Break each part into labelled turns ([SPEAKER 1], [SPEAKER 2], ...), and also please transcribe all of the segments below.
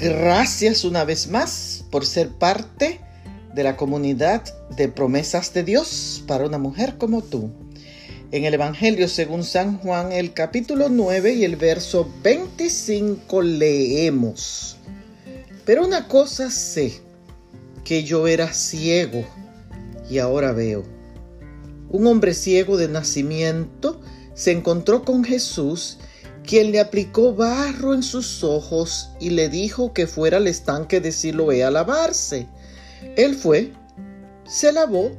[SPEAKER 1] Gracias una vez más por ser parte de la comunidad de promesas de Dios para una mujer como tú. En el Evangelio según San Juan, el capítulo 9 y el verso 25 leemos. Pero una cosa sé, que yo era ciego y ahora veo. Un hombre ciego de nacimiento se encontró con Jesús quien le aplicó barro en sus ojos y le dijo que fuera al estanque de Siloé a lavarse. Él fue, se lavó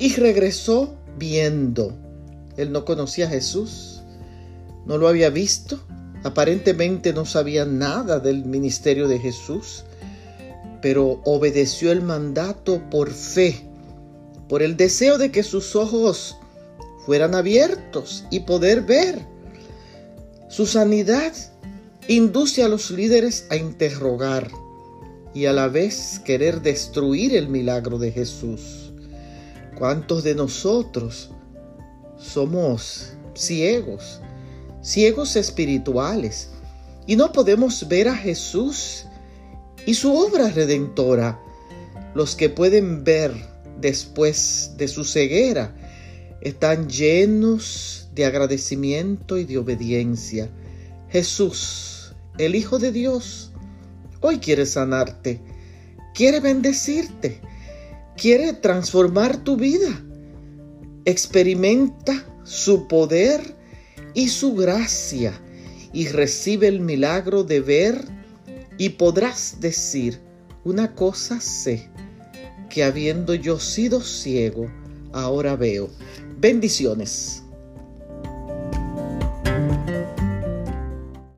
[SPEAKER 1] y regresó viendo. Él no conocía a Jesús, no lo había visto, aparentemente no sabía nada del ministerio de Jesús, pero obedeció el mandato por fe, por el deseo de que sus ojos fueran abiertos y poder ver. Su sanidad induce a los líderes a interrogar y a la vez querer destruir el milagro de Jesús. ¿Cuántos de nosotros somos ciegos, ciegos espirituales, y no podemos ver a Jesús y su obra redentora? Los que pueden ver después de su ceguera están llenos de agradecimiento y de obediencia. Jesús, el Hijo de Dios, hoy quiere sanarte, quiere bendecirte, quiere transformar tu vida. Experimenta su poder y su gracia y recibe el milagro de ver y podrás decir, una cosa sé, que habiendo yo sido ciego, ahora veo. Bendiciones.